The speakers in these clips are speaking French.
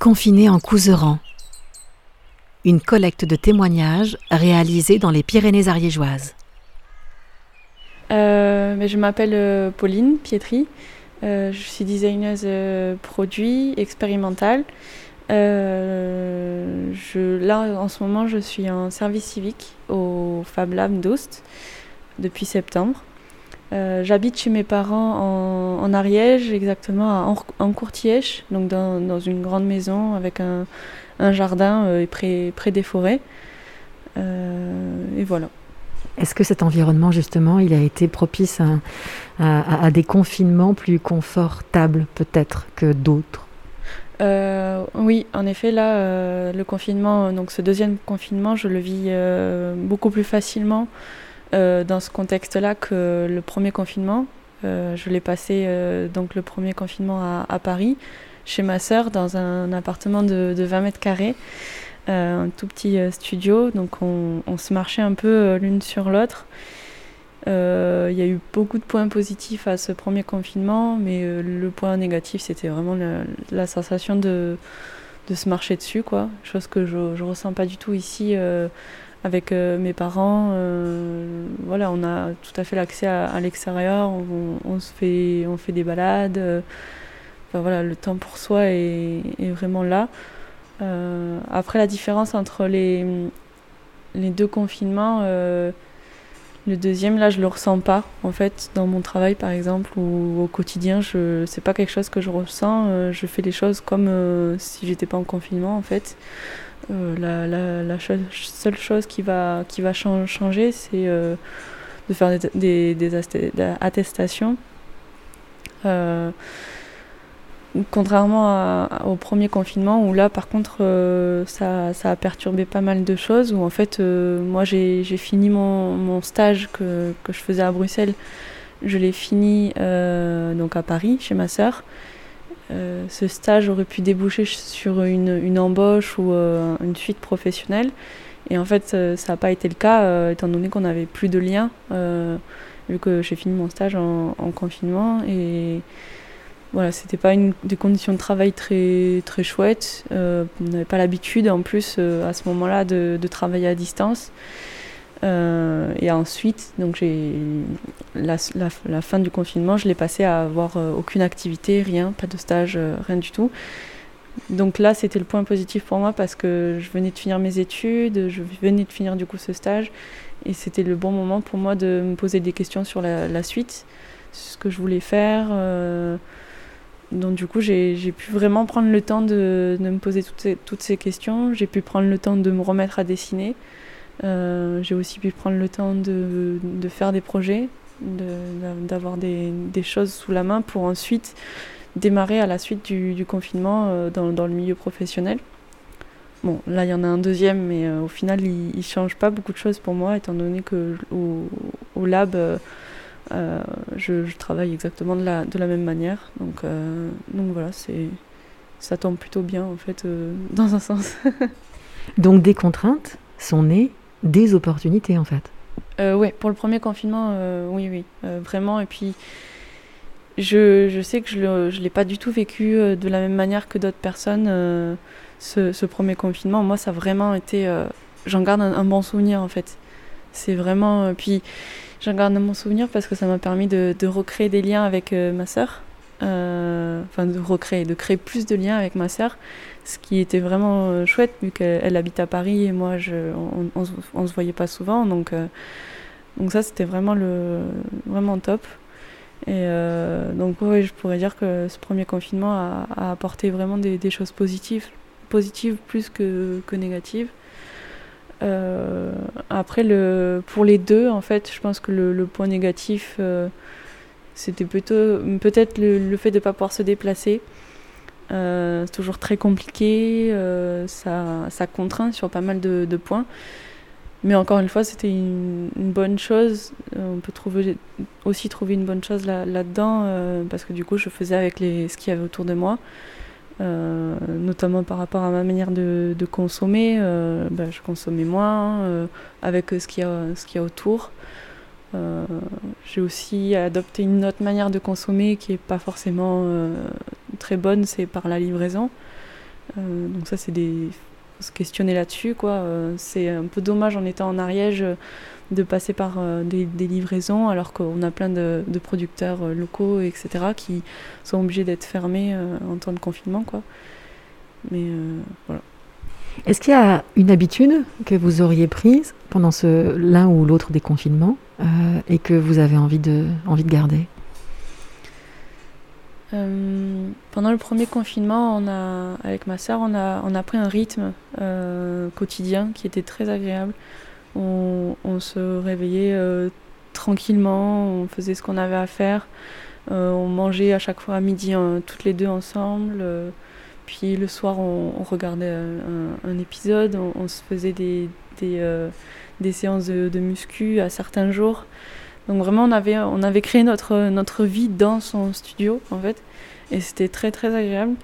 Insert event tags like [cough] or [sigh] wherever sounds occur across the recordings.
Confiné en Couseran. Une collecte de témoignages réalisée dans les Pyrénées ariégeoises. Euh, mais je m'appelle euh, Pauline Pietri. Euh, je suis designeuse produit expérimentale. Euh, là, en ce moment, je suis en service civique au Fab Lab d'Oust depuis septembre. Euh, J'habite chez mes parents en, en Ariège, exactement à Ancourtièche, donc dans, dans, une grande maison avec un, un jardin euh, près, près des forêts. Euh, et voilà. Est-ce que cet environnement, justement, il a été propice à, à, à des confinements plus confortables, peut-être, que d'autres? Euh, oui, en effet, là, euh, le confinement, donc ce deuxième confinement, je le vis euh, beaucoup plus facilement euh, dans ce contexte-là que le premier confinement. Euh, je l'ai passé donc le premier confinement à, Paris, chez ma sœur, dans un appartement de, de 20 mètres carrés, un tout petit studio. Donc on, se marchait un peu l'une sur l'autre. Il euh, y a eu beaucoup de points positifs à ce premier confinement, mais euh, le point négatif, c'était vraiment la, sensation de, se marcher dessus, quoi. Chose que je ne ressens pas du tout ici euh, avec mes parents. voilà, on a tout à fait l'accès à, l'extérieur, on, se fait, on fait des balades. Enfin, voilà, le temps pour soi est, vraiment là. après, la différence entre les, deux confinements, le deuxième, là, je le ressens pas, en fait, dans mon travail, par exemple, ou au quotidien. Je, c'est pas quelque chose que je ressens. Euh, je fais les choses comme euh, si j'étais pas en confinement, en fait. Euh, la, seule chose qui va, changer, c'est euh, de faire des, attestations. Euh, Contrairement au premier confinement, où là, par contre, ça, a perturbé pas mal de choses, où en fait, moi, j'ai fini mon, stage que, que, je faisais à Bruxelles. Je l'ai fini donc à Paris, chez ma sœur. Euh, ce stage aurait pu déboucher sur une, embauche ou euh, une suite professionnelle. Et en fait, ça n'a pas été le cas, étant donné qu'on n'avait plus de lien, vu que j'ai fini mon stage en, en confinement. Et voilà, c'était pas des conditions de travail très, très chouettes. Euh, on n'avait pas l'habitude, en plus, euh, à ce moment-là, de, travailler à distance. Euh, et ensuite, donc j'ai la, fin du confinement, je l'ai passé à avoir euh, aucune activité, rien, pas de stage, euh, rien du tout. Donc là, c'était le point positif pour moi parce que je venais de finir mes études, je venais de finir du coup ce stage, et c'était le bon moment pour moi de me poser des questions sur la, la suite, ce que je voulais faire. Donc du coup, j'ai pu vraiment prendre le temps de, me poser toutes ces questions. J'ai pu prendre le temps de me remettre à dessiner. Euh, j'ai aussi pu prendre le temps de, faire des projets, d'avoir de, des, choses sous la main pour ensuite démarrer à la suite du, confinement euh, dans, le milieu professionnel. Bon, là, il y en a un deuxième, mais euh, au final, il ne change pas beaucoup de choses pour moi, étant donné que au, lab, je, travaille exactement de la, même manière. Donc, donc voilà, ça tombe plutôt bien en fait, [laughs] dans un sens. donc des contraintes sont nées des opportunités en fait. oui, pour le premier confinement, oui, oui, vraiment. Et puis, je, je sais que je ne l'ai pas du tout vécu de la même manière que d'autres personnes, ce, ce, premier confinement. Moi, ça a vraiment été. j'en garde un, un, bon souvenir en fait. C'est vraiment. puis J'en garde mon souvenir parce que ça m'a permis de, de, recréer des liens avec euh, ma sœur. Euh, enfin, de recréer, de créer plus de liens avec ma sœur, ce qui était vraiment euh, chouette vu qu'elle habite à Paris et moi, je, on, on, se voyait pas souvent. Donc, euh, donc ça, c'était vraiment, le, vraiment top. Et donc, oui, je pourrais dire que ce premier confinement a, apporté vraiment des, choses positives, positives plus que, que négatives. Après, le, pour les deux, en fait, je pense que le, point négatif, c'était plutôt peut-être le, fait de ne pas pouvoir se déplacer. Euh, c'est toujours très compliqué, euh, ça, ça contraint sur pas mal de, points. Mais encore une fois, c'était une, bonne chose. On peut trouver, aussi trouver une bonne chose là-dedans, là parce que du coup, je faisais avec les, ce qu'il y avait autour de moi. Euh, notamment par rapport à ma manière de, consommer. Euh, ben, je consommais moins euh, avec ce qu'il y, y, a autour. J'ai aussi adopté une autre manière de consommer qui n'est pas forcément très bonne, c'est par la livraison. donc ça, c'est des se questionner là-dessus. quoi. c'est un peu dommage en étant en Ariège de passer par des, livraisons alors qu'on a plein de, producteurs locaux, etc., qui sont obligés d'être fermés en temps de confinement. quoi. Mais voilà. Est-ce qu'il y a une habitude que vous auriez prise pendant l'un ou l'autre des confinements euh, et que vous avez envie de, garder? Euh, pendant le premier confinement, on a, avec ma soeur, on a, pris un rythme euh, quotidien qui était très agréable. On, se réveillait tranquillement, on faisait ce qu'on avait à faire. on mangeait à chaque fois à midi toutes les deux ensemble. Puis le soir, on, regardait un, épisode, on, se faisait des, des, euh, séances de, muscu à certains jours. Donc vraiment, on avait, on avait créé notre, notre vie dans son studio, en fait. Et c'était très, très agréable.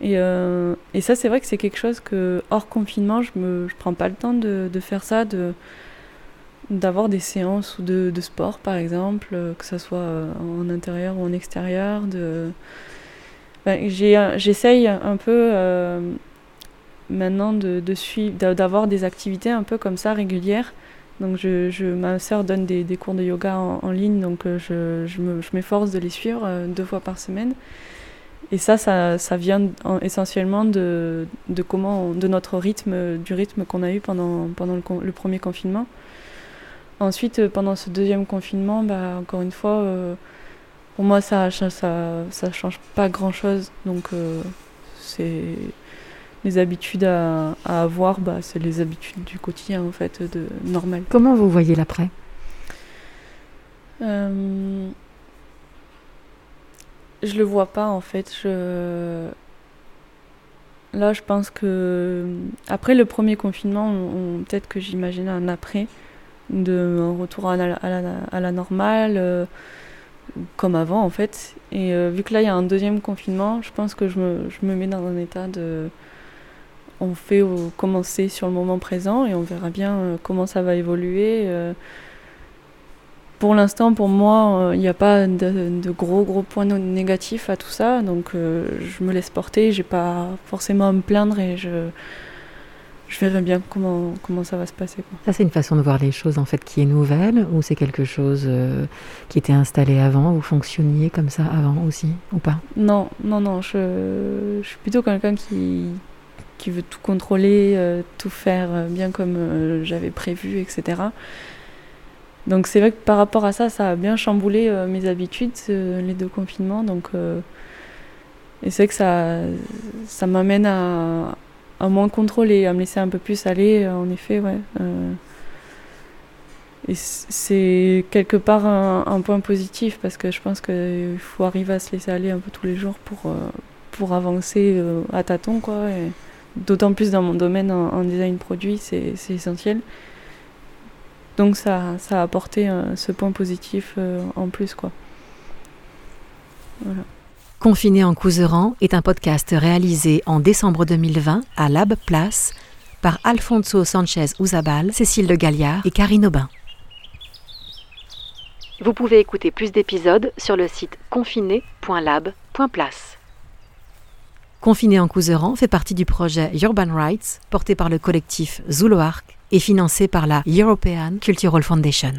Et, euh, et ça, c'est vrai que c'est quelque chose que, hors confinement, je ne je prends pas le temps de, faire ça, de d'avoir des séances de, de, sport, par exemple, que ce soit en intérieur ou en extérieur, ben, J'essaye un peu euh, maintenant de, de suivre, d'avoir des activités un peu comme ça régulières. Donc je, je ma sœur donne des, des, cours de yoga en, ligne, donc euh, je, je m'efforce de les suivre euh, deux fois par semaine. Et ça, ça, ça vient essentiellement de, de, comment, de notre rythme, du rythme qu'on a eu pendant, pendant le, premier confinement. Ensuite, pendant ce deuxième confinement, bah, encore une fois, pour moi, ça, ça, ça, change pas grand chose. Donc, euh, c'est les habitudes à, avoir, bah, c'est les habitudes du quotidien, en fait, de normal. Comment vous voyez l'après? Euh, Je le vois pas, en fait. Je... Là, je pense que après le premier confinement, on, peut-être que j'imagine un après, de un retour à la, à la, normale. Euh, comme avant en fait. Et euh, vu que là il y a un deuxième confinement, je pense que je me, je me mets dans un état de. On fait commencer sur le moment présent et on verra bien euh, comment ça va évoluer. Euh. pour l'instant, pour moi, il n'y a pas de, de, gros gros points négatifs à tout ça, donc je me laisse porter. J'ai pas forcément à me plaindre et je je verrai bien comment, comment ça va se passer. Quoi. Ça, c'est une façon de voir les choses en fait qui est nouvelle ou c'est quelque chose euh, qui était installé avant Vous fonctionniez comme ça avant aussi ou pas? Non, non, non. Je, je, suis plutôt quelqu'un qui, qui veut tout contrôler, euh, tout faire euh, bien comme j'avais prévu, etc. Donc c'est vrai que par rapport à ça, ça a bien chamboulé mes habitudes, les deux confinements. Donc, et c'est que ça, ça m'amène à à moins contrôler, à me laisser un peu plus aller, euh, en effet, ouais. Euh. et c'est quelque part un, point positif parce que je pense qu'il faut arriver à se laisser aller un peu tous les jours pour, euh, avancer à tâtons, quoi. D'autant plus dans mon domaine en, design produit, c'est essentiel. Donc ça, ça a apporté ce point positif en plus, quoi. Voilà. Confiné en Couseran est un podcast réalisé en décembre 2020 à Lab Place par Alfonso Sanchez Uzabal, Cécile Le Galliard et Karine Aubin. Vous pouvez écouter plus d'épisodes sur le site confiné.lab.place. Confiné en Couseran fait partie du projet Urban Rights porté par le collectif Zuluark et financé par la European Cultural Foundation.